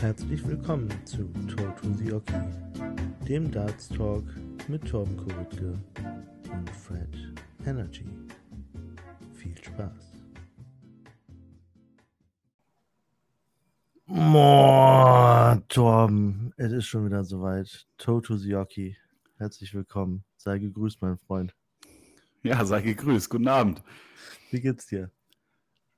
Herzlich willkommen zu Talk to the Oki, dem Darts Talk mit Torben Kuritke und Fred Energy. Viel Spaß. Moin, Torben, es ist schon wieder soweit. Toe to the Oki. Herzlich willkommen. Sei gegrüßt, mein Freund. Ja, sei gegrüßt. Guten Abend. Wie geht's dir?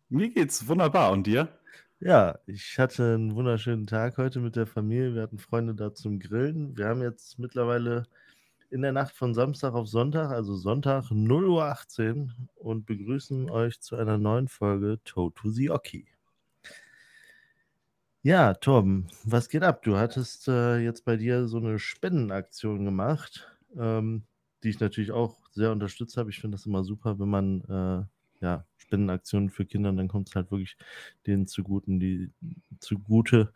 Mir geht's wunderbar. Und dir? Ja, ich hatte einen wunderschönen Tag heute mit der Familie. Wir hatten Freunde da zum Grillen. Wir haben jetzt mittlerweile in der Nacht von Samstag auf Sonntag, also Sonntag 0.18 Uhr und begrüßen euch zu einer neuen Folge Toe to the Oki. Ja, Torben, was geht ab? Du hattest äh, jetzt bei dir so eine Spendenaktion gemacht, ähm, die ich natürlich auch sehr unterstützt habe. Ich finde das immer super, wenn man äh, ja, Spendenaktionen für Kinder, dann kommt es halt wirklich denen zuguten, die zugute,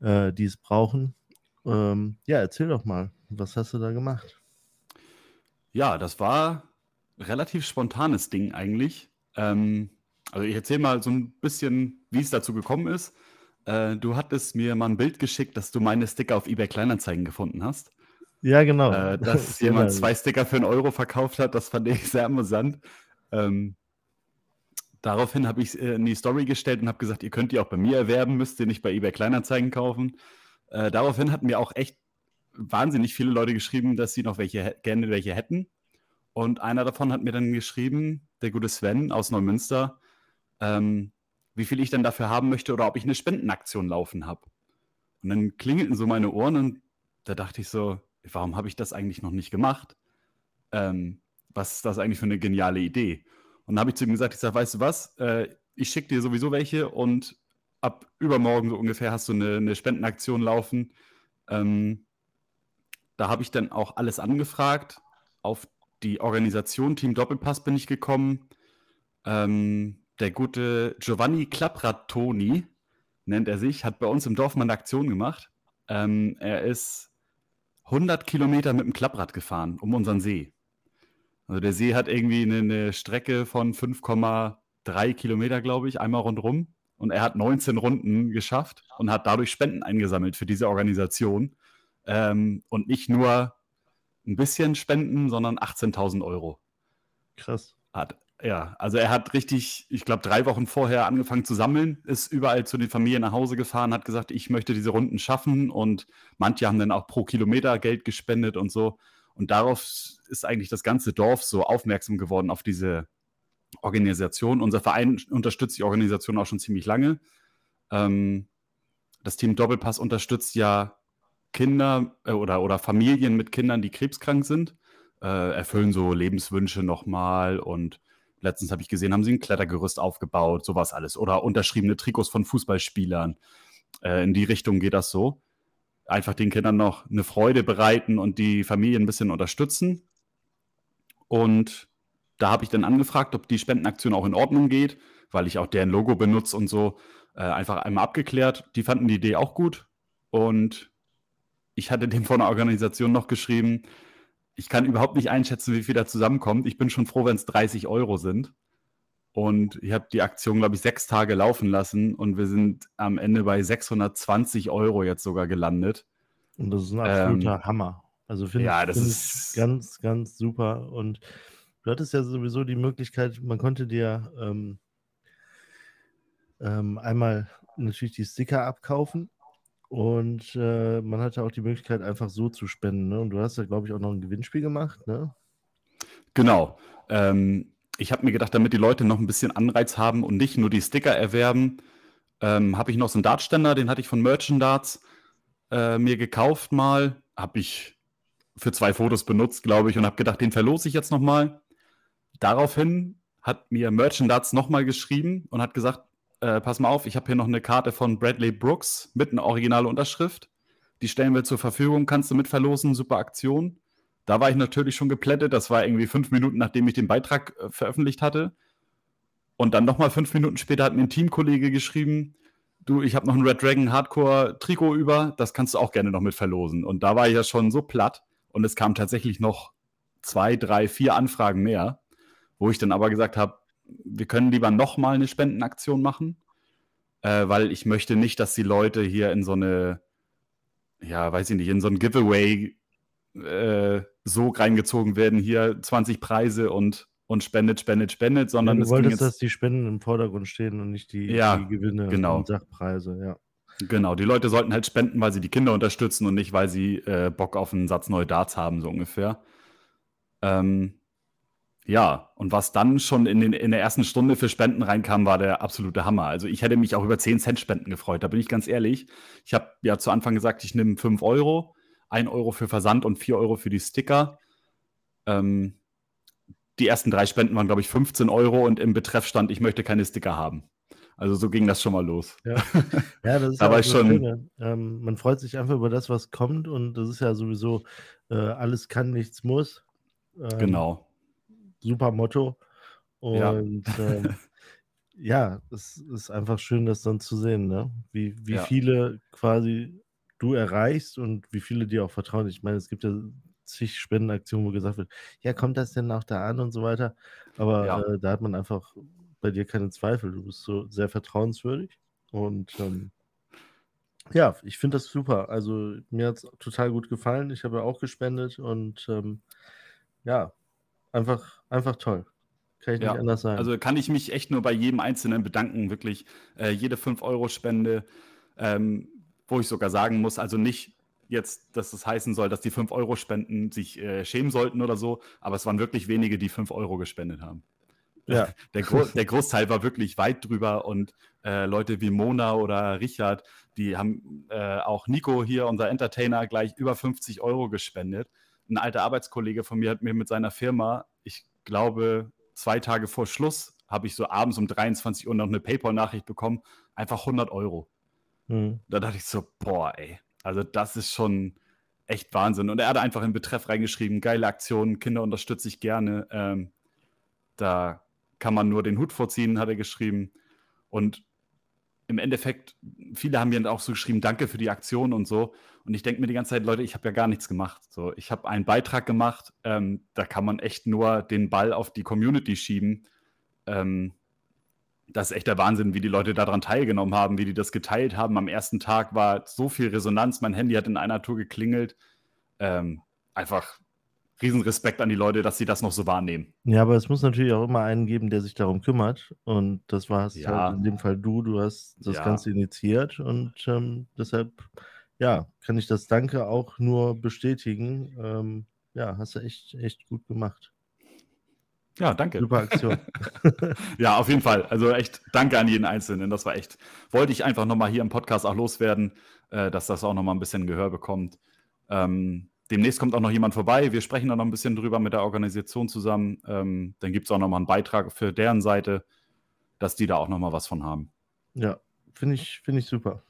äh, die es brauchen. Ähm, ja, erzähl doch mal, was hast du da gemacht? Ja, das war relativ spontanes Ding eigentlich. Ähm, also ich erzähle mal so ein bisschen, wie es dazu gekommen ist. Äh, du hattest mir mal ein Bild geschickt, dass du meine Sticker auf eBay Kleinanzeigen gefunden hast. Ja, genau. Äh, dass jemand zwei Sticker für einen Euro verkauft hat, das fand ich sehr amüsant. Ähm, daraufhin habe ich äh, in die Story gestellt und habe gesagt, ihr könnt die auch bei mir erwerben, müsst ihr nicht bei eBay Kleinanzeigen kaufen. Äh, daraufhin hatten mir auch echt wahnsinnig viele Leute geschrieben, dass sie noch welche gerne welche hätten. Und einer davon hat mir dann geschrieben, der gute Sven aus Neumünster, ähm, wie viel ich denn dafür haben möchte oder ob ich eine Spendenaktion laufen habe. Und dann klingelten so meine Ohren und da dachte ich so, warum habe ich das eigentlich noch nicht gemacht? Ähm, was ist das eigentlich für eine geniale Idee? Und dann habe ich zu ihm gesagt, ich sage, weißt du was, äh, ich schicke dir sowieso welche und ab übermorgen so ungefähr hast du eine, eine Spendenaktion laufen. Ähm, da habe ich dann auch alles angefragt. Auf die Organisation Team Doppelpass bin ich gekommen. Ähm, der gute Giovanni Clapratoni, nennt er sich, hat bei uns im Dorf mal eine Aktion gemacht. Ähm, er ist 100 Kilometer mit dem Klapprad gefahren um unseren See. Also der See hat irgendwie eine, eine Strecke von 5,3 Kilometer, glaube ich, einmal rundherum. Und er hat 19 Runden geschafft und hat dadurch Spenden eingesammelt für diese Organisation. Ähm, und nicht nur ein bisschen Spenden, sondern 18.000 Euro. Krass. Hat, ja, also er hat richtig, ich glaube, drei Wochen vorher angefangen zu sammeln, ist überall zu den Familien nach Hause gefahren, hat gesagt, ich möchte diese Runden schaffen und manche haben dann auch pro Kilometer Geld gespendet und so. Und darauf ist eigentlich das ganze Dorf so aufmerksam geworden auf diese Organisation. Unser Verein unterstützt die Organisation auch schon ziemlich lange. Ähm, das Team Doppelpass unterstützt ja Kinder äh, oder, oder Familien mit Kindern, die krebskrank sind, äh, erfüllen so Lebenswünsche nochmal und letztens habe ich gesehen, haben sie ein Klettergerüst aufgebaut, sowas alles. Oder unterschriebene Trikots von Fußballspielern. Äh, in die Richtung geht das so. Einfach den Kindern noch eine Freude bereiten und die Familien ein bisschen unterstützen. Und da habe ich dann angefragt, ob die Spendenaktion auch in Ordnung geht, weil ich auch deren Logo benutze und so. Äh, einfach einmal abgeklärt. Die fanden die Idee auch gut. Und ich hatte dem von der Organisation noch geschrieben, ich kann überhaupt nicht einschätzen, wie viel da zusammenkommt. Ich bin schon froh, wenn es 30 Euro sind. Und ich habe die Aktion, glaube ich, sechs Tage laufen lassen und wir sind am Ende bei 620 Euro jetzt sogar gelandet. Und das ist ein absoluter ähm, Hammer. Also finde ja, ich, das find ist ganz, ganz super. Und du hattest ja sowieso die Möglichkeit, man konnte dir ähm, ähm, einmal natürlich die Sticker abkaufen und äh, man hatte auch die Möglichkeit, einfach so zu spenden. Ne? Und du hast ja, glaube ich, auch noch ein Gewinnspiel gemacht. Ne? Genau. Ähm, ich habe mir gedacht, damit die Leute noch ein bisschen Anreiz haben und nicht nur die Sticker erwerben, ähm, habe ich noch so einen Dartständer, den hatte ich von Merchant Darts äh, mir gekauft mal. Habe ich für zwei Fotos benutzt, glaube ich, und habe gedacht, den verlose ich jetzt nochmal. Daraufhin hat mir Merchant Darts nochmal geschrieben und hat gesagt, äh, pass mal auf, ich habe hier noch eine Karte von Bradley Brooks mit einer originalen Unterschrift. Die stellen wir zur Verfügung, kannst du mitverlosen, super Aktion. Da war ich natürlich schon geplättet. Das war irgendwie fünf Minuten, nachdem ich den Beitrag äh, veröffentlicht hatte. Und dann nochmal fünf Minuten später hat mir ein Teamkollege geschrieben, du, ich habe noch ein Red Dragon Hardcore Trikot über, das kannst du auch gerne noch mit verlosen. Und da war ich ja schon so platt und es kamen tatsächlich noch zwei, drei, vier Anfragen mehr, wo ich dann aber gesagt habe, wir können lieber nochmal eine Spendenaktion machen. äh, weil ich möchte nicht, dass die Leute hier in so eine, ja, weiß ich nicht, in so ein Giveaway äh, so reingezogen werden, hier 20 Preise und, und spendet, spendet, spendet, sondern ja, du wolltest, dass die Spenden im Vordergrund stehen und nicht die, ja, die Gewinne genau. und Sachpreise, ja. Genau, die Leute sollten halt spenden, weil sie die Kinder unterstützen und nicht, weil sie äh, Bock auf einen Satz neue Darts haben, so ungefähr. Ähm, ja, und was dann schon in, den, in der ersten Stunde für Spenden reinkam, war der absolute Hammer. Also ich hätte mich auch über 10 Cent Spenden gefreut, da bin ich ganz ehrlich. Ich habe ja zu Anfang gesagt, ich nehme 5 Euro, 1 Euro für Versand und 4 Euro für die Sticker. Ähm, die ersten drei Spenden waren, glaube ich, 15 Euro und im Betreff stand, ich möchte keine Sticker haben. Also so ging das schon mal los. Ja, ja das ist da war ich schon. Ähm, man freut sich einfach über das, was kommt und das ist ja sowieso äh, alles kann, nichts muss. Ähm, genau. Super Motto. Und ja, ähm, ja es ist einfach schön, das dann zu sehen, ne? wie, wie ja. viele quasi du erreichst und wie viele dir auch vertrauen. Ich meine, es gibt ja zig Spendenaktionen, wo gesagt wird, ja, kommt das denn auch da an und so weiter. Aber ja. äh, da hat man einfach bei dir keine Zweifel. Du bist so sehr vertrauenswürdig. Und ähm, ja, ich finde das super. Also mir hat es total gut gefallen. Ich habe ja auch gespendet und ähm, ja, einfach, einfach toll. Kann ich ja, nicht anders sagen. Also kann ich mich echt nur bei jedem Einzelnen bedanken. Wirklich äh, jede 5-Euro-Spende, ähm, wo ich sogar sagen muss, also nicht jetzt, dass es das heißen soll, dass die 5-Euro-Spenden sich äh, schämen sollten oder so, aber es waren wirklich wenige, die 5 Euro gespendet haben. Ja. Der, Gro der Großteil war wirklich weit drüber und äh, Leute wie Mona oder Richard, die haben äh, auch Nico hier, unser Entertainer, gleich über 50 Euro gespendet. Ein alter Arbeitskollege von mir hat mir mit seiner Firma, ich glaube, zwei Tage vor Schluss, habe ich so abends um 23 Uhr noch eine PayPal-Nachricht bekommen, einfach 100 Euro. Mhm. Da dachte ich so, boah, ey, also das ist schon echt Wahnsinn. Und er hat einfach in Betreff reingeschrieben, geile Aktion, Kinder unterstütze ich gerne. Ähm, da kann man nur den Hut vorziehen, hat er geschrieben. Und im Endeffekt, viele haben mir auch so geschrieben, danke für die Aktion und so. Und ich denke mir die ganze Zeit, Leute, ich habe ja gar nichts gemacht. So, ich habe einen Beitrag gemacht, ähm, da kann man echt nur den Ball auf die Community schieben. Ähm, das ist echt der Wahnsinn, wie die Leute daran teilgenommen haben, wie die das geteilt haben. Am ersten Tag war so viel Resonanz, mein Handy hat in einer Tour geklingelt. Ähm, einfach Riesenrespekt an die Leute, dass sie das noch so wahrnehmen. Ja, aber es muss natürlich auch immer einen geben, der sich darum kümmert. Und das war es ja. halt in dem Fall du. Du hast das ja. Ganze initiiert und ähm, deshalb, ja, kann ich das Danke auch nur bestätigen. Ähm, ja, hast du echt, echt gut gemacht. Ja, danke. Super Aktion. ja, auf jeden Fall. Also echt danke an jeden Einzelnen. Das war echt, wollte ich einfach nochmal hier im Podcast auch loswerden, äh, dass das auch nochmal ein bisschen Gehör bekommt. Ähm, Demnächst kommt auch noch jemand vorbei. Wir sprechen da noch ein bisschen drüber mit der Organisation zusammen. Ähm, dann gibt es auch noch mal einen Beitrag für deren Seite, dass die da auch noch mal was von haben. Ja, finde ich, find ich super.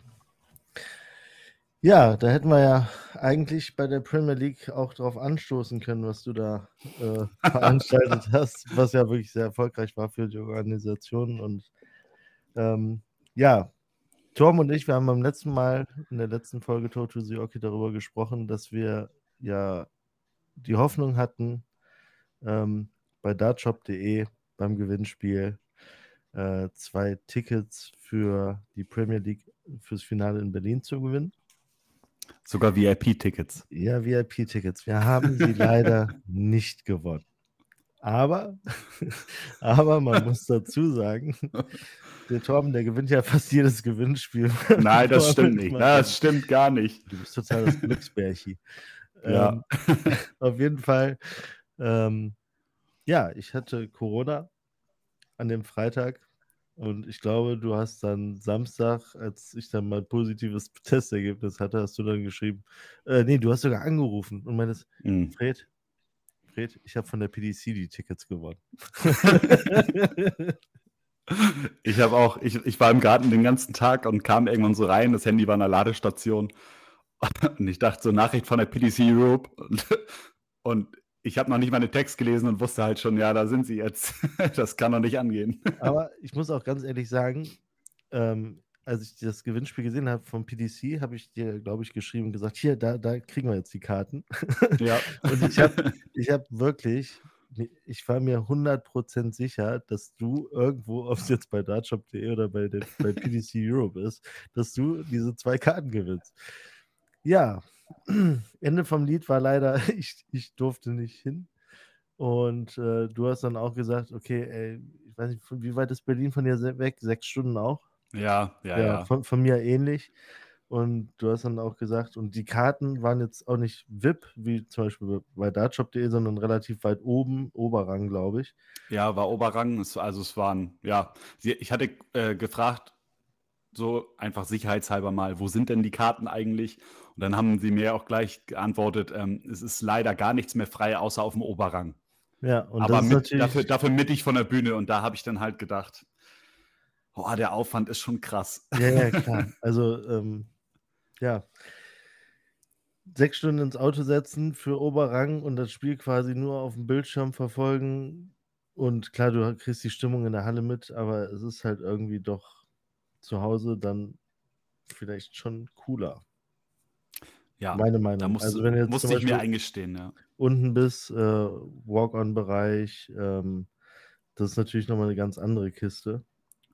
Ja, da hätten wir ja eigentlich bei der Premier League auch darauf anstoßen können, was du da äh, veranstaltet hast, was ja wirklich sehr erfolgreich war für die Organisation. Und ähm, ja, Tom und ich, wir haben beim letzten Mal in der letzten Folge Totu Sioki darüber gesprochen, dass wir ja die Hoffnung hatten, ähm, bei dartshop.de beim Gewinnspiel äh, zwei Tickets für die Premier League fürs Finale in Berlin zu gewinnen. Sogar VIP-Tickets. Ja, VIP-Tickets. Wir haben sie leider nicht gewonnen. Aber, aber man muss dazu sagen, der Torben, der gewinnt ja fast jedes Gewinnspiel. Nein, das stimmt nicht. Das stimmt gar nicht. Du bist total das Glücksbärchi. Ja. Ähm, auf jeden Fall. Ähm, ja, ich hatte Corona an dem Freitag und ich glaube, du hast dann Samstag, als ich dann mein positives Testergebnis hatte, hast du dann geschrieben, äh, nee, du hast sogar angerufen und meintest, mhm. Fred, Fred, ich habe von der PDC die Tickets gewonnen. ich habe auch, ich, ich war im Garten den ganzen Tag und kam irgendwann so rein, das Handy war in der Ladestation und ich dachte so, Nachricht von der PDC Europe. Und, und ich habe noch nicht meine Text gelesen und wusste halt schon, ja, da sind sie jetzt. das kann doch nicht angehen. Aber ich muss auch ganz ehrlich sagen, ähm, als ich das Gewinnspiel gesehen habe vom PDC, habe ich dir, glaube ich, geschrieben und gesagt, hier, da, da kriegen wir jetzt die Karten. Ja. und ich habe ich hab wirklich ich war mir 100% sicher, dass du irgendwo, ob es jetzt bei dartshop.de oder bei, der, bei PDC Europe ist, dass du diese zwei Karten gewinnst. Ja, Ende vom Lied war leider, ich, ich durfte nicht hin. Und äh, du hast dann auch gesagt, okay, ey, ich weiß nicht, wie weit ist Berlin von dir weg? Sechs Stunden auch? Ja, ja, ja. ja. Von, von, mir ähnlich. Und du hast dann auch gesagt, und die Karten waren jetzt auch nicht VIP, wie zum Beispiel bei dartshop.de, sondern relativ weit oben, Oberrang, glaube ich. Ja, war Oberrang. also es waren, ja, ich hatte äh, gefragt, so einfach sicherheitshalber mal, wo sind denn die Karten eigentlich? Und dann haben sie mir auch gleich geantwortet, ähm, es ist leider gar nichts mehr frei, außer auf dem Oberrang. Ja, und aber mit, dafür, dafür mittig von der Bühne. Und da habe ich dann halt gedacht, oh, der Aufwand ist schon krass. Ja, ja, klar. Also, ähm, ja. Sechs Stunden ins Auto setzen für Oberrang und das Spiel quasi nur auf dem Bildschirm verfolgen. Und klar, du kriegst die Stimmung in der Halle mit, aber es ist halt irgendwie doch zu Hause dann vielleicht schon cooler. Ja, meine Meinung. Da musst, also wenn jetzt musste ich mir eingestehen, ja. Unten bis äh, Walk-on-Bereich, ähm, das ist natürlich nochmal eine ganz andere Kiste.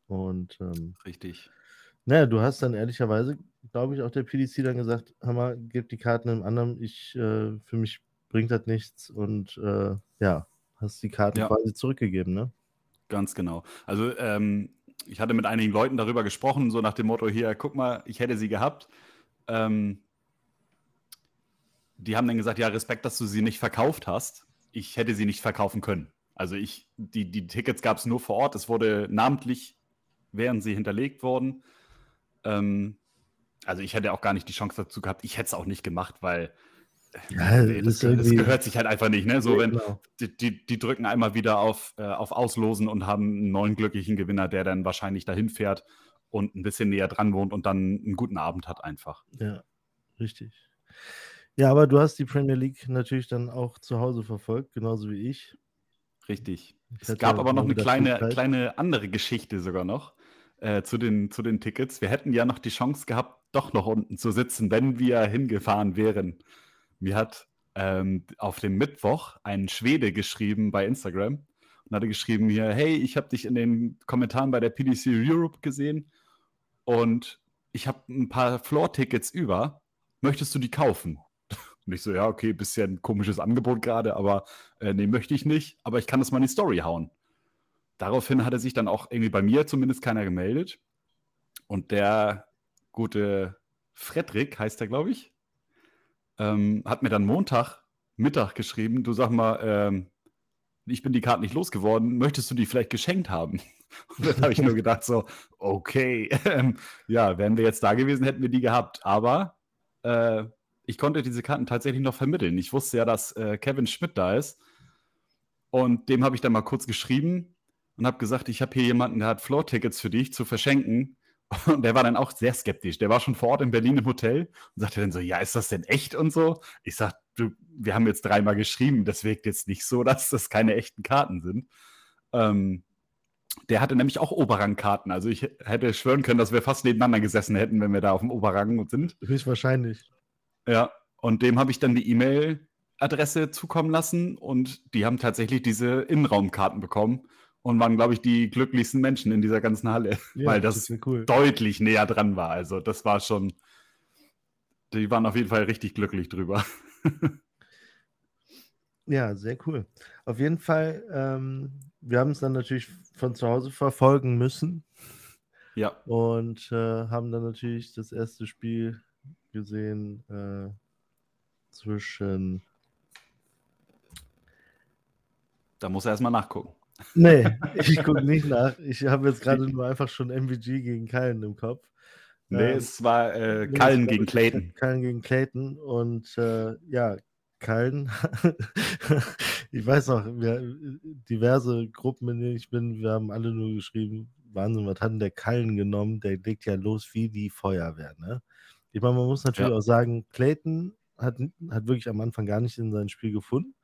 Und ähm, richtig. Naja, du hast dann ehrlicherweise, glaube ich, auch der PDC dann gesagt, Hammer, gib die Karten einem anderen, ich, äh, für mich bringt das nichts und äh, ja, hast die Karten ja. quasi zurückgegeben, ne? Ganz genau. Also ähm, ich hatte mit einigen Leuten darüber gesprochen, so nach dem Motto, hier, guck mal, ich hätte sie gehabt. Ähm, die haben dann gesagt, ja, Respekt, dass du sie nicht verkauft hast. Ich hätte sie nicht verkaufen können. Also ich, die, die Tickets gab es nur vor Ort. Es wurde namentlich, wären sie hinterlegt worden. Ähm, also ich hätte auch gar nicht die Chance dazu gehabt. Ich hätte es auch nicht gemacht, weil ja, das, das, gehört sich halt einfach nicht. Ne? So, wenn genau. die, die, die, drücken einmal wieder auf, äh, auf Auslosen und haben einen neuen glücklichen Gewinner, der dann wahrscheinlich dahin fährt und ein bisschen näher dran wohnt und dann einen guten Abend hat einfach. Ja, richtig. Ja, aber du hast die Premier League natürlich dann auch zu Hause verfolgt, genauso wie ich. Richtig. Ich es gab aber noch eine kleine, kleine andere Geschichte sogar noch äh, zu, den, zu den Tickets. Wir hätten ja noch die Chance gehabt, doch noch unten zu sitzen, wenn wir hingefahren wären. Mir hat ähm, auf dem Mittwoch ein Schwede geschrieben bei Instagram und hatte geschrieben hier, hey, ich habe dich in den Kommentaren bei der PDC Europe gesehen und ich habe ein paar Floor-Tickets über. Möchtest du die kaufen? Und ich so, ja, okay, bisschen komisches Angebot gerade, aber äh, nee, möchte ich nicht, aber ich kann das mal in die Story hauen. Daraufhin hat er sich dann auch irgendwie bei mir zumindest keiner gemeldet. Und der gute Fredrik heißt er, glaube ich, ähm, hat mir dann Montag Mittag geschrieben, du sag mal, ähm, ich bin die Karte nicht losgeworden, möchtest du die vielleicht geschenkt haben? Und dann habe ich nur gedacht so, okay, ähm, ja, wären wir jetzt da gewesen, hätten wir die gehabt. Aber äh, ich konnte diese Karten tatsächlich noch vermitteln. Ich wusste ja, dass äh, Kevin Schmidt da ist. Und dem habe ich dann mal kurz geschrieben und habe gesagt, ich habe hier jemanden, der hat Floor-Tickets für dich zu verschenken. Und der war dann auch sehr skeptisch. Der war schon vor Ort in Berlin im Hotel und sagte dann so, ja, ist das denn echt und so? Ich sag, du, wir haben jetzt dreimal geschrieben, das wirkt jetzt nicht so, dass das keine echten Karten sind. Ähm, der hatte nämlich auch Oberrangkarten. Also ich hätte schwören können, dass wir fast nebeneinander gesessen hätten, wenn wir da auf dem Oberrang sind. Höchstwahrscheinlich. Ja, und dem habe ich dann die E-Mail-Adresse zukommen lassen und die haben tatsächlich diese Innenraumkarten bekommen und waren, glaube ich, die glücklichsten Menschen in dieser ganzen Halle, ja, weil das, das cool. deutlich näher dran war. Also das war schon, die waren auf jeden Fall richtig glücklich drüber. ja, sehr cool. Auf jeden Fall, ähm, wir haben es dann natürlich von zu Hause verfolgen müssen. Ja. Und äh, haben dann natürlich das erste Spiel gesehen äh, zwischen. Da muss er erstmal nachgucken. Nee, ich gucke nicht nach. Ich habe jetzt gerade nur einfach schon MVG gegen Kallen im Kopf. Nee, ähm, es war äh, Kallen gegen Clayton. Kallen gegen Clayton und äh, ja, Kallen. ich weiß noch, wir, diverse Gruppen, in denen ich bin, wir haben alle nur geschrieben, Wahnsinn, was hat denn der Kallen genommen? Der legt ja los wie die Feuerwehr, ne? Ich meine, man muss natürlich ja. auch sagen, Clayton hat, hat wirklich am Anfang gar nicht in sein Spiel gefunden.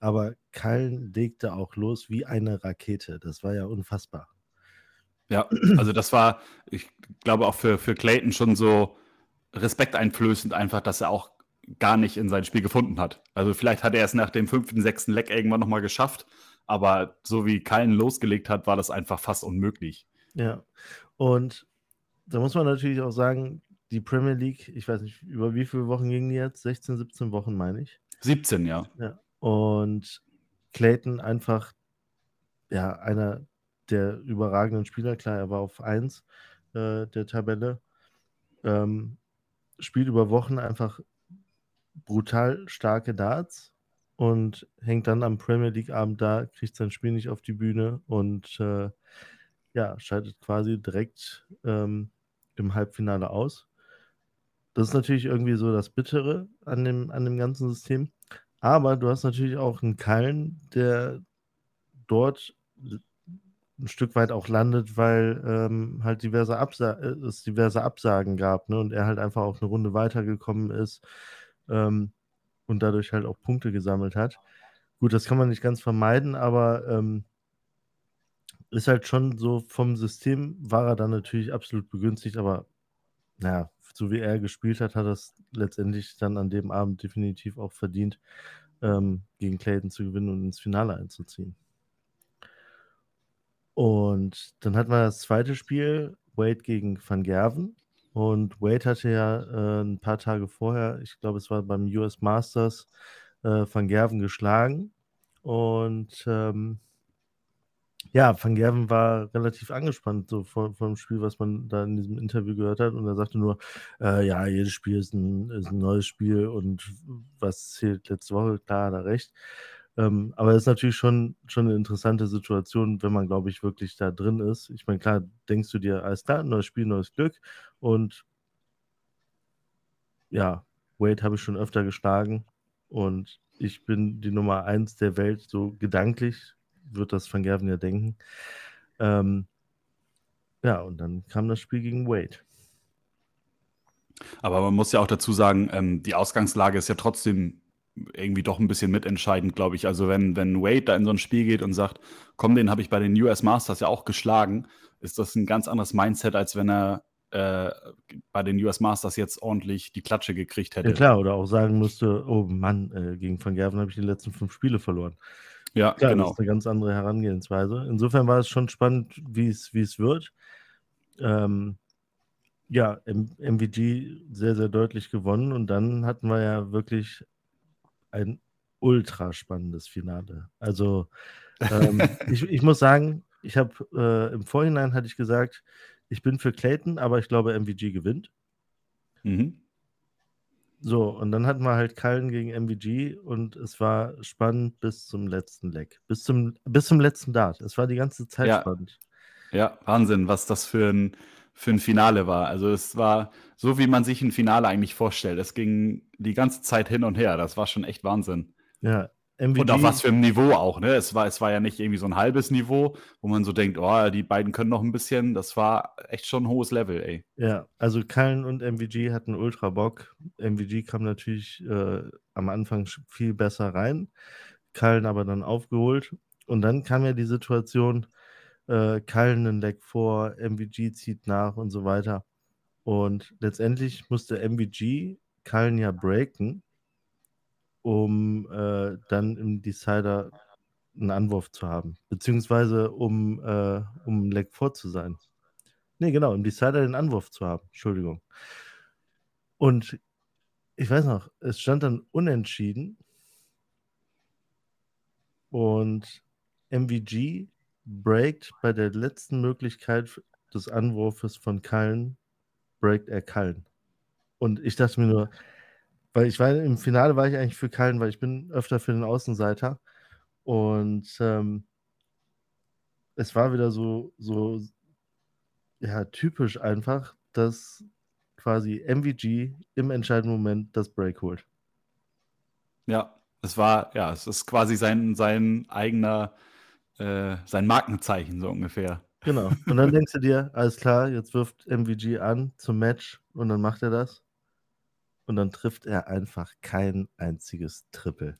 Aber Kallen legte auch los wie eine Rakete. Das war ja unfassbar. Ja, also das war, ich glaube auch für, für Clayton schon so respekteinflößend einfach, dass er auch gar nicht in sein Spiel gefunden hat. Also vielleicht hat er es nach dem fünften, sechsten Leck irgendwann nochmal geschafft, aber so wie Kallen losgelegt hat, war das einfach fast unmöglich. Ja, und da muss man natürlich auch sagen, die Premier League, ich weiß nicht, über wie viele Wochen ging die jetzt? 16, 17 Wochen, meine ich. 17, ja. ja. Und Clayton einfach, ja, einer der überragenden Spieler, klar, er war auf 1 äh, der Tabelle, ähm, spielt über Wochen einfach brutal starke Darts und hängt dann am Premier League Abend da, kriegt sein Spiel nicht auf die Bühne und äh, ja, scheidet quasi direkt ähm, im Halbfinale aus. Das ist natürlich irgendwie so das Bittere an dem, an dem ganzen System. Aber du hast natürlich auch einen Kallen, der dort ein Stück weit auch landet, weil ähm, halt diverse Absa äh, es diverse Absagen gab ne? und er halt einfach auch eine Runde weitergekommen ist ähm, und dadurch halt auch Punkte gesammelt hat. Gut, das kann man nicht ganz vermeiden, aber ähm, ist halt schon so vom System war er dann natürlich absolut begünstigt, aber naja, so wie er gespielt hat, hat er es letztendlich dann an dem Abend definitiv auch verdient, ähm, gegen Clayton zu gewinnen und ins Finale einzuziehen. Und dann hatten wir das zweite Spiel, Wade gegen Van Gerven. Und Wade hatte ja äh, ein paar Tage vorher, ich glaube, es war beim US Masters, äh, Van Gerven geschlagen. Und ähm, ja, Van Gerven war relativ angespannt so vor, vor dem Spiel, was man da in diesem Interview gehört hat. Und er sagte nur, äh, ja, jedes Spiel ist ein, ist ein neues Spiel und was zählt letzte Woche, klar, er recht. Ähm, aber es ist natürlich schon, schon eine interessante Situation, wenn man, glaube ich, wirklich da drin ist. Ich meine, klar, denkst du dir, alles klar, neues Spiel, neues Glück. Und ja, Wade habe ich schon öfter geschlagen und ich bin die Nummer eins der Welt, so gedanklich wird das Van Gerven ja denken. Ähm, ja, und dann kam das Spiel gegen Wade. Aber man muss ja auch dazu sagen, ähm, die Ausgangslage ist ja trotzdem irgendwie doch ein bisschen mitentscheidend, glaube ich. Also wenn, wenn Wade da in so ein Spiel geht und sagt, komm, den habe ich bei den US Masters ja auch geschlagen, ist das ein ganz anderes Mindset, als wenn er äh, bei den US Masters jetzt ordentlich die Klatsche gekriegt hätte. Ja klar, oder auch sagen müsste, oh Mann, äh, gegen Van Gerven habe ich die letzten fünf Spiele verloren. Ja, klar, genau. Das ist eine ganz andere Herangehensweise. Insofern war es schon spannend, wie es, wie es wird. Ähm, ja, M MVG sehr, sehr deutlich gewonnen und dann hatten wir ja wirklich ein ultra spannendes Finale. Also ähm, ich, ich, muss sagen, ich habe äh, im Vorhinein hatte ich gesagt, ich bin für Clayton, aber ich glaube, MVG gewinnt. Mhm. So, und dann hatten wir halt Kallen gegen MVG und es war spannend bis zum letzten Leck. Bis zum, bis zum letzten Dart. Es war die ganze Zeit ja. spannend. Ja, Wahnsinn, was das für ein, für ein Finale war. Also es war so, wie man sich ein Finale eigentlich vorstellt. Es ging die ganze Zeit hin und her. Das war schon echt Wahnsinn. Ja, MVG. Und auf was für ein Niveau auch, ne? Es war, es war ja nicht irgendwie so ein halbes Niveau, wo man so denkt, oh, die beiden können noch ein bisschen. Das war echt schon ein hohes Level, ey. Ja, also Kallen und MVG hatten ultra Bock. MVG kam natürlich äh, am Anfang viel besser rein. Kallen aber dann aufgeholt. Und dann kam ja die Situation, äh, Kallen einen Leck vor, MVG zieht nach und so weiter. Und letztendlich musste MVG Kallen ja breaken, um äh, dann im Decider einen Anwurf zu haben, beziehungsweise um, äh, um Leck vor zu sein. Nee, genau, im Decider den Anwurf zu haben, Entschuldigung. Und ich weiß noch, es stand dann unentschieden und MVG breakt bei der letzten Möglichkeit des Anwurfes von Kallen, breakt er Kallen. Und ich dachte mir nur, weil ich war im Finale war ich eigentlich für Kallen, weil ich bin öfter für den Außenseiter. Und ähm, es war wieder so, so ja, typisch einfach, dass quasi MVG im entscheidenden Moment das Break holt. Ja, es war, ja, es ist quasi sein, sein eigener äh, sein Markenzeichen, so ungefähr. Genau. Und dann denkst du dir, alles klar, jetzt wirft MVG an zum Match und dann macht er das. Und dann trifft er einfach kein einziges Triple.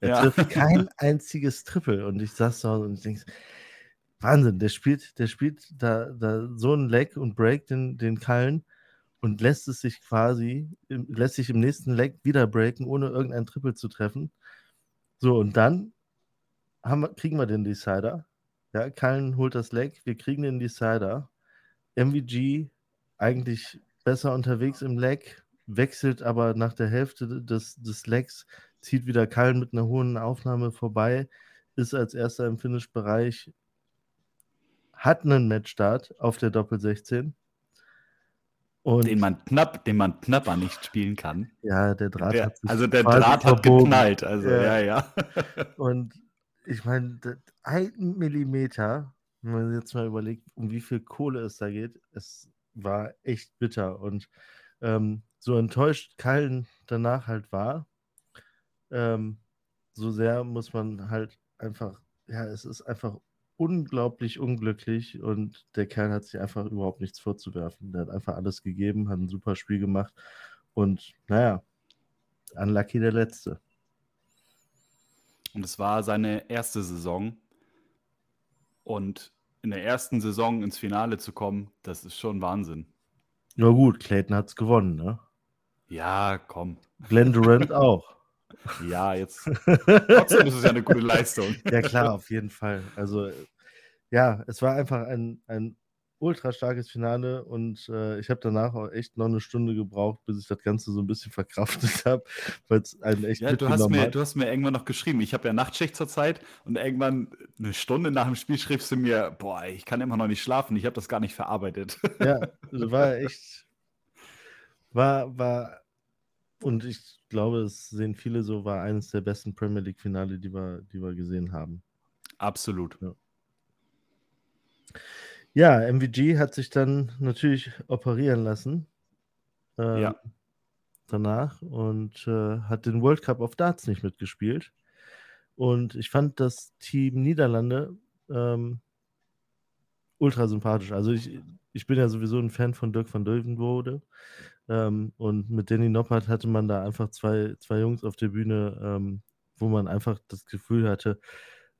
Er ja. trifft kein einziges Triple. Und ich saß da und ich denke, Wahnsinn, der spielt, der spielt da, da so ein Leck und Break den, den Kallen. und lässt es sich quasi, lässt sich im nächsten Leg wieder breaken, ohne irgendein Triple zu treffen. So, und dann haben wir, kriegen wir den Decider. Ja, Kallen holt das Leg, wir kriegen den Decider. MVG eigentlich besser unterwegs im Leg, wechselt aber nach der Hälfte des, des Legs, zieht wieder Kallen mit einer hohen Aufnahme vorbei, ist als erster im Finish-Bereich, hat einen Matchstart auf der Doppel 16 und den man knapp, den man knapper nicht spielen kann. Ja, der Draht der, hat sich Also der Draht hat geknallt. Also ja, ja. ja. Und ich meine, ein Millimeter, wenn man jetzt mal überlegt, um wie viel Kohle es da geht, es war echt bitter. Und ähm, so enttäuscht Kallen danach halt war, ähm, so sehr muss man halt einfach, ja, es ist einfach unglaublich unglücklich und der Kerl hat sich einfach überhaupt nichts vorzuwerfen. Der hat einfach alles gegeben, hat ein super Spiel gemacht und naja, unlucky der Letzte. Und es war seine erste Saison und in der ersten Saison ins Finale zu kommen, das ist schon Wahnsinn. Na gut, Clayton hat es gewonnen, ne? Ja, komm. Glenn Durant auch. Ja, jetzt. Trotzdem ist es ja eine gute Leistung. Ja, klar, auf jeden Fall. Also, ja, es war einfach ein, ein ultra starkes Finale und äh, ich habe danach auch echt noch eine Stunde gebraucht, bis ich das Ganze so ein bisschen verkraftet habe, weil es einen echt ja, du hast, mir, hat. du hast mir irgendwann noch geschrieben, ich habe ja Nachtschicht zur Zeit und irgendwann eine Stunde nach dem Spiel schriebst du mir, boah, ich kann immer noch nicht schlafen, ich habe das gar nicht verarbeitet. Ja, war echt, war, war und ich glaube, es sehen viele so, war eines der besten Premier League-Finale, die wir, die wir gesehen haben. Absolut. Ja. ja. MVG hat sich dann natürlich operieren lassen. Äh, ja. Danach und äh, hat den World Cup of Darts nicht mitgespielt. Und ich fand das Team Niederlande ähm, ultra sympathisch. Also ich, ich bin ja sowieso ein Fan von Dirk van Dulvenbode. Ähm, und mit Danny Noppert hatte man da einfach zwei, zwei Jungs auf der Bühne, ähm, wo man einfach das Gefühl hatte,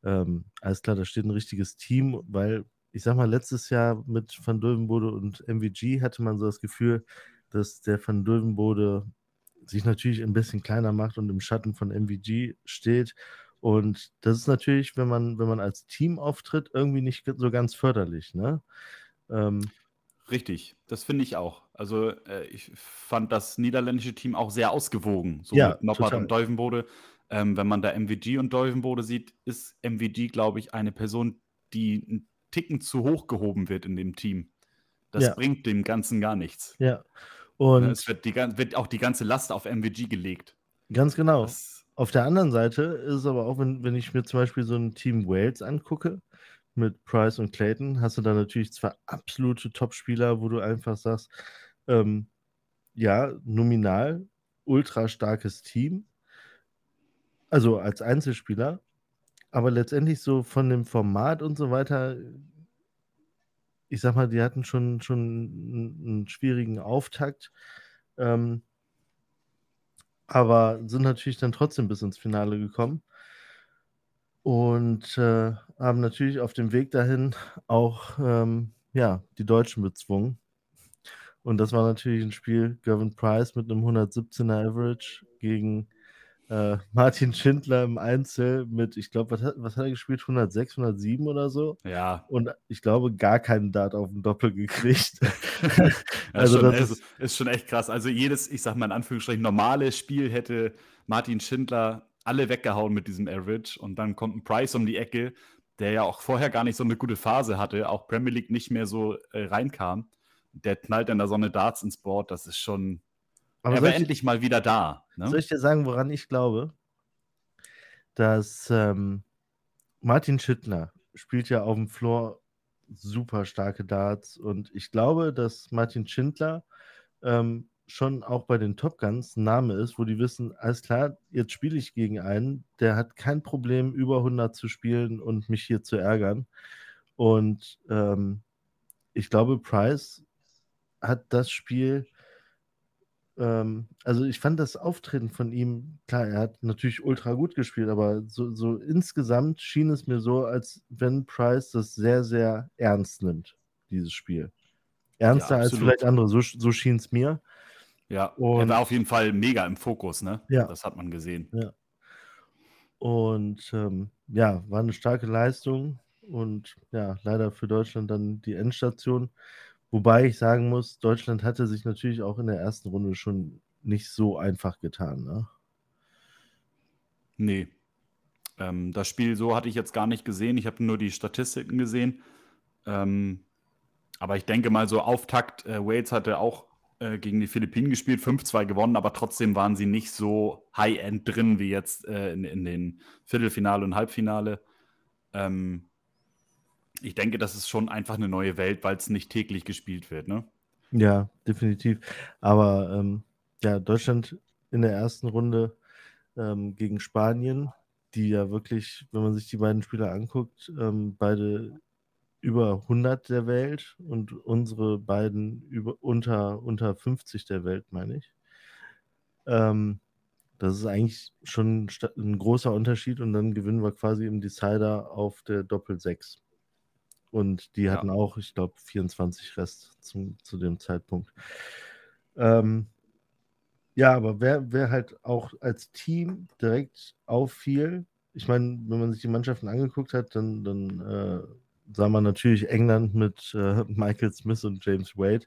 ähm, alles klar, da steht ein richtiges Team, weil ich sag mal, letztes Jahr mit Van Dulvenbode und MVG hatte man so das Gefühl, dass der Van Dulvenbode sich natürlich ein bisschen kleiner macht und im Schatten von MVG steht. Und das ist natürlich, wenn man, wenn man als Team auftritt, irgendwie nicht so ganz förderlich, ne? Ähm, Richtig, das finde ich auch. Also äh, ich fand das niederländische Team auch sehr ausgewogen, so ja, mit Noppert und Deuvenbode. Ähm, wenn man da MVG und Deuvenbode sieht, ist MVG, glaube ich, eine Person, die einen Ticken zu hoch gehoben wird in dem Team. Das ja. bringt dem Ganzen gar nichts. Ja. Und es wird, die, wird auch die ganze Last auf MVG gelegt. Ganz genau. Das, auf der anderen Seite ist es aber auch, wenn, wenn ich mir zum Beispiel so ein Team Wales angucke, mit Price und Clayton. Hast du da natürlich zwei absolute Top-Spieler, wo du einfach sagst, ähm, ja, nominal ultra starkes Team, also als Einzelspieler, aber letztendlich so von dem Format und so weiter, ich sag mal, die hatten schon, schon einen, schwierigen Auftakt, ähm, aber sind natürlich dann trotzdem bis ins Finale gekommen und äh, haben natürlich auf dem Weg dahin auch ähm, ja, die Deutschen bezwungen. Und das war natürlich ein Spiel, Gavin Price mit einem 117er Average gegen äh, Martin Schindler im Einzel mit, ich glaube, was hat, was hat er gespielt? 106, 107 oder so? Ja. Und ich glaube, gar keinen Dart auf dem Doppel gekriegt. also, schon, das ist, ist, schon echt krass. Also, jedes, ich sag mal in Anführungsstrichen, normales Spiel hätte Martin Schindler alle weggehauen mit diesem Average. Und dann kommt ein Price um die Ecke, der ja auch vorher gar nicht so eine gute Phase hatte, auch Premier League nicht mehr so äh, reinkam. Der knallt dann da so eine Darts ins Board. Das ist schon. Aber er war endlich mal wieder da. Ne? Soll ich dir sagen, woran ich glaube? Dass ähm, Martin Schüttler spielt ja auf dem Floor super starke Darts und ich glaube, dass Martin Schindler ähm, schon auch bei den Top Guns ein Name ist, wo die wissen, alles klar, jetzt spiele ich gegen einen, der hat kein Problem, über 100 zu spielen und mich hier zu ärgern. Und ähm, ich glaube, Price hat das Spiel, ähm, also ich fand das Auftreten von ihm, klar, er hat natürlich ultra gut gespielt, aber so, so insgesamt schien es mir so, als wenn Price das sehr, sehr ernst nimmt, dieses Spiel. ernster ja, als vielleicht andere. So, so schien es mir. Ja, und, er war auf jeden Fall mega im Fokus, ne? Ja. Das hat man gesehen. Ja. Und ähm, ja, war eine starke Leistung und ja, leider für Deutschland dann die Endstation. Wobei ich sagen muss, Deutschland hatte sich natürlich auch in der ersten Runde schon nicht so einfach getan. Ne? Nee. Ähm, das Spiel so hatte ich jetzt gar nicht gesehen. Ich habe nur die Statistiken gesehen. Ähm, aber ich denke mal, so Auftakt, äh, Wales hatte auch äh, gegen die Philippinen gespielt, 5-2 gewonnen, aber trotzdem waren sie nicht so high-end drin wie jetzt äh, in, in den Viertelfinale und Halbfinale. Ähm, ich denke, das ist schon einfach eine neue Welt, weil es nicht täglich gespielt wird, ne? Ja, definitiv. Aber ähm, ja, Deutschland in der ersten Runde ähm, gegen Spanien, die ja wirklich, wenn man sich die beiden Spieler anguckt, ähm, beide über 100 der Welt und unsere beiden über, unter, unter 50 der Welt, meine ich. Ähm, das ist eigentlich schon ein großer Unterschied und dann gewinnen wir quasi im Decider auf der Doppel 6. Und die hatten ja. auch, ich glaube, 24 Rest zum, zu dem Zeitpunkt. Ähm, ja, aber wer, wer halt auch als Team direkt auffiel, ich meine, wenn man sich die Mannschaften angeguckt hat, dann, dann äh, sah man natürlich England mit äh, Michael Smith und James Wade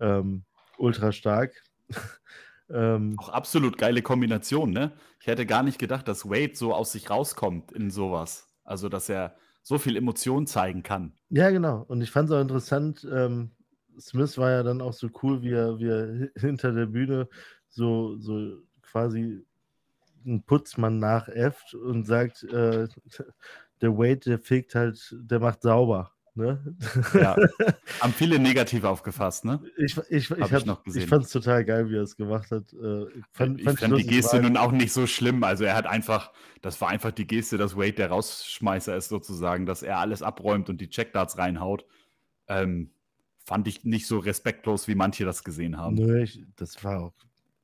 ähm, ultra stark. ähm, auch absolut geile Kombination, ne? Ich hätte gar nicht gedacht, dass Wade so aus sich rauskommt in sowas. Also, dass er so viel Emotion zeigen kann. Ja, genau. Und ich fand es auch interessant, ähm, Smith war ja dann auch so cool, wie er, wie er hinter der Bühne so, so quasi einen Putzmann nachäfft und sagt, äh, der Wade, der fegt halt, der macht sauber. Ne? Ja, haben viele negativ aufgefasst, ne? Ich, ich, ich, hab, ich, ich fand es total geil, wie er es gemacht hat. Äh, ich fand, ich fand die Geste nun auch nicht so schlimm. Also er hat einfach, das war einfach die Geste, dass Wade der Rausschmeißer ist sozusagen, dass er alles abräumt und die Checkdarts reinhaut. Ähm, fand ich nicht so respektlos, wie manche das gesehen haben. Nö, ich, das war auch